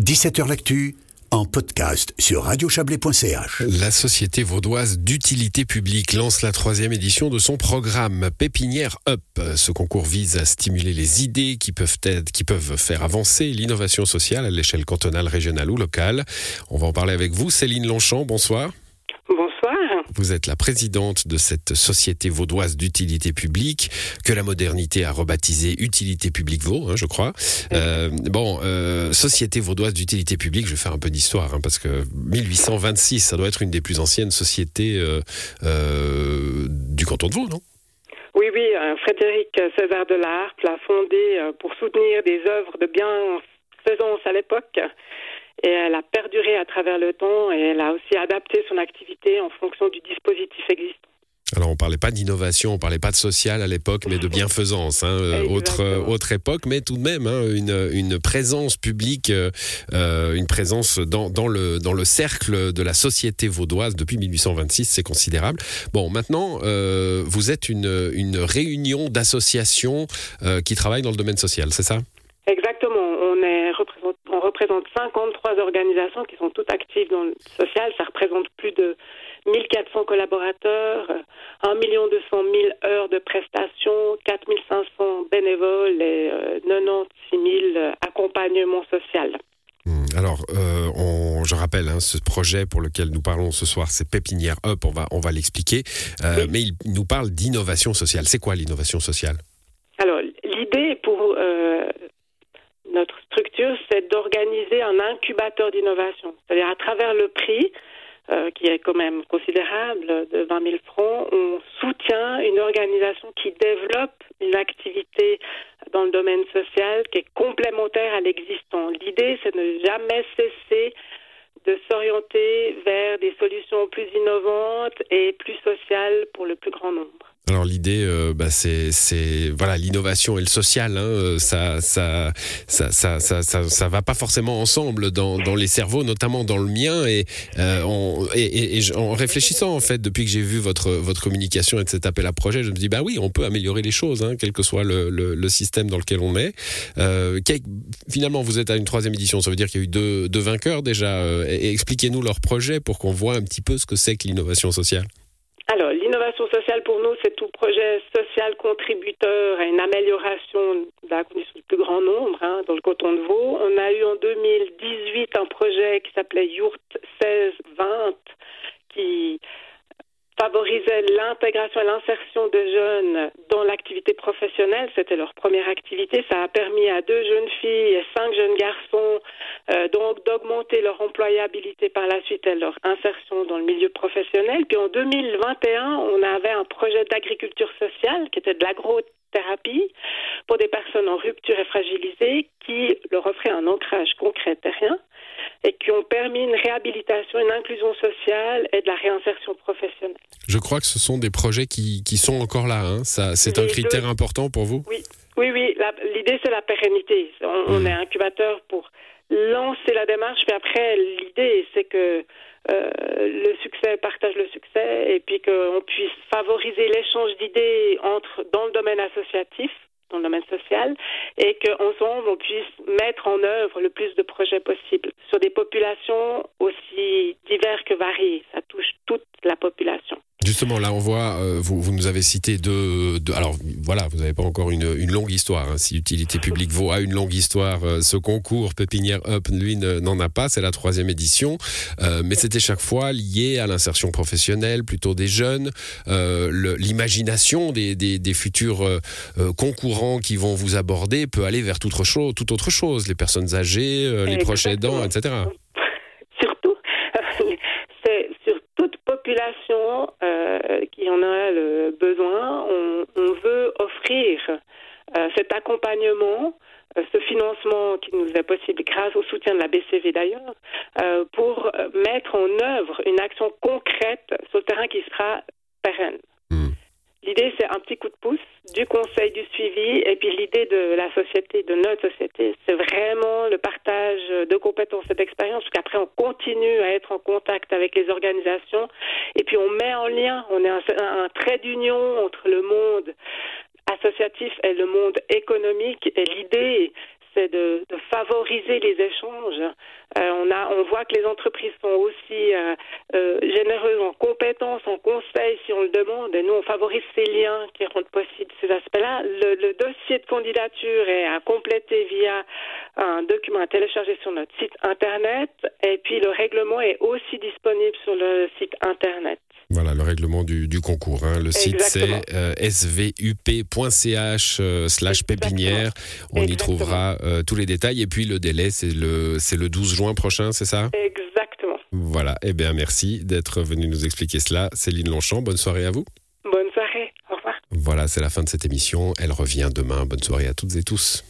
17h L'actu en podcast sur radiochablais.ch. La Société vaudoise d'utilité publique lance la troisième édition de son programme Pépinière Up. Ce concours vise à stimuler les idées qui peuvent, qui faire avancer l'innovation sociale à l'échelle cantonale, régionale ou locale. On va en parler avec vous, Céline Longchamp. Bonsoir. Vous êtes la présidente de cette société vaudoise d'utilité publique que la modernité a rebaptisée Utilité publique Vaud, hein, je crois. Euh, bon, euh, société vaudoise d'utilité publique, je vais faire un peu d'histoire hein, parce que 1826, ça doit être une des plus anciennes sociétés euh, du canton de Vaud, non? Oui, oui, Frédéric César de Larpe l'a fondé pour soutenir des œuvres de bienfaisance à l'époque et elle a perduré à travers le temps et elle a aussi adapté son activité en fonction du dispositif existant. Alors on parlait pas d'innovation, on parlait pas de social à l'époque, mais de bienfaisance. Hein, euh, autre euh, autre époque, mais tout de même hein, une, une présence publique, euh, une présence dans, dans le dans le cercle de la société vaudoise depuis 1826, c'est considérable. Bon, maintenant vous êtes une une réunion d'associations qui travaillent dans le domaine social, c'est ça? Exactement. On est on représente 53 organisations qui sont toutes actives dans le social. Ça représente plus de 1400 collaborateurs, 1 200 000 heures de prestations, 4 500 bénévoles et 96 000 accompagnements sociaux. Hmm. Alors, euh, je rappelle, hein, ce projet pour lequel nous parlons ce soir, c'est Pépinière Up, on va, on va l'expliquer, euh, mais il nous parle d'innovation sociale. C'est quoi l'innovation sociale Alors, l'idée pour euh, notre structure, c'est d'organiser un incubateur d'innovation. C'est-à-dire à travers le prix, euh, qui est quand même considérable, de 20 000 francs, on soutient une organisation qui développe une activité dans le domaine social qui est complémentaire à l'existant. L'idée, c'est de ne jamais cesser de s'orienter vers des solutions plus innovantes et plus sociales pour le plus grand nombre. Alors l'idée, euh, bah, c'est, voilà l'innovation et le social, hein, euh, ça, ça, ça, ça, ça, ça, va pas forcément ensemble dans, dans les cerveaux, notamment dans le mien. Et, euh, et, en réfléchissant en fait, depuis que j'ai vu votre votre communication et cet appel à projet, je me dis bah oui, on peut améliorer les choses, hein, quel que soit le, le, système dans lequel on est. finalement, vous êtes à une troisième édition, ça veut dire qu'il y a eu deux, deux vainqueurs déjà. expliquez-nous leur projet pour qu'on voit un petit peu ce que c'est que l'innovation sociale. Alors, l'innovation sociale pour nous, c'est tout projet social contributeur à une amélioration de la condition du plus grand nombre hein, dans le canton de Vaud. On a eu en 2018 un projet qui s'appelait Yourt 1620 qui l'intégration et l'insertion de jeunes dans l'activité professionnelle. C'était leur première activité. Ça a permis à deux jeunes filles et cinq jeunes garçons euh, donc d'augmenter leur employabilité par la suite et leur insertion dans le milieu professionnel. Puis en 2021, on avait un projet d'agriculture sociale qui était de l'agrothérapie pour des personnes en rupture et fragilisées qui leur offrait un ancrage concret terrien et qui ont permis une réhabilitation, une inclusion sociale et de la réinsertion professionnelle. Je crois que ce sont des projets qui, qui sont encore là. Hein. Ça, c'est un critère important pour vous? Oui, oui, oui. L'idée, c'est la pérennité. On, hmm. est incubateur pour lancer la démarche, mais après, l'idée, c'est que euh, le succès partage le succès et puis qu'on puisse favoriser l'échange d'idées entre dans le domaine associatif dans le domaine social et qu'ensemble on puisse mettre en œuvre le plus de projets possibles sur des populations aussi diverses que variées. Ça touche toute la population. Justement, là, on voit, euh, vous, vous, nous avez cité deux, alors voilà, vous n'avez pas encore une, une longue histoire. Hein. Si Utilité publique vaut a une longue histoire, euh, ce concours Pépinière Up, lui, n'en a pas. C'est la troisième édition, euh, mais c'était chaque fois lié à l'insertion professionnelle, plutôt des jeunes, l'imagination des, des, des, futurs concurrents qui vont vous aborder peut aller vers toute autre chose, toute autre chose, les personnes âgées, les proches aidants, etc. euh, qui en a le besoin, on, veut offrir euh, cet accompagnement, euh, ce financement qui nous est possible grâce au soutien de la BCV d'ailleurs, pour mettre en œuvre une action concrète sur le terrain qui sera pérenne. L'idée, c'est un petit coup de pouce du conseil du suivi. Et puis l'idée de la société, de notre société, c'est vraiment le partage de compétences et d'expériences. Parce qu'après, on continue à être en contact avec les organisations. Et puis on met en lien, on est un, un trait d'union entre le monde associatif et le monde économique. Et l'idée, c'est de, favoriser les échanges. Euh, on, a, on voit que les entreprises sont aussi euh, euh, généreuses en compétences, en conseils, si on le demande. Et nous, on favorise ces liens qui rendent possible ces aspects-là. Le, le, dossier de candidature est à compléter via un document à télécharger sur notre site Internet. Et puis, le règlement est aussi disponible sur le site Internet. Voilà le règlement du, du concours. Hein. Le site c'est euh, svup.ch euh, slash pépinière. On y trouvera euh, tous les détails. Et puis le délai, c'est le, c'est le 12 juin prochain, c'est ça? Exactement. Voilà. Eh bien, merci d'être venu nous expliquer cela. Céline Longchamp, bonne soirée à vous. Bonne soirée. Au revoir. Voilà, c'est la fin de cette émission. Elle revient demain. Bonne soirée à toutes et tous.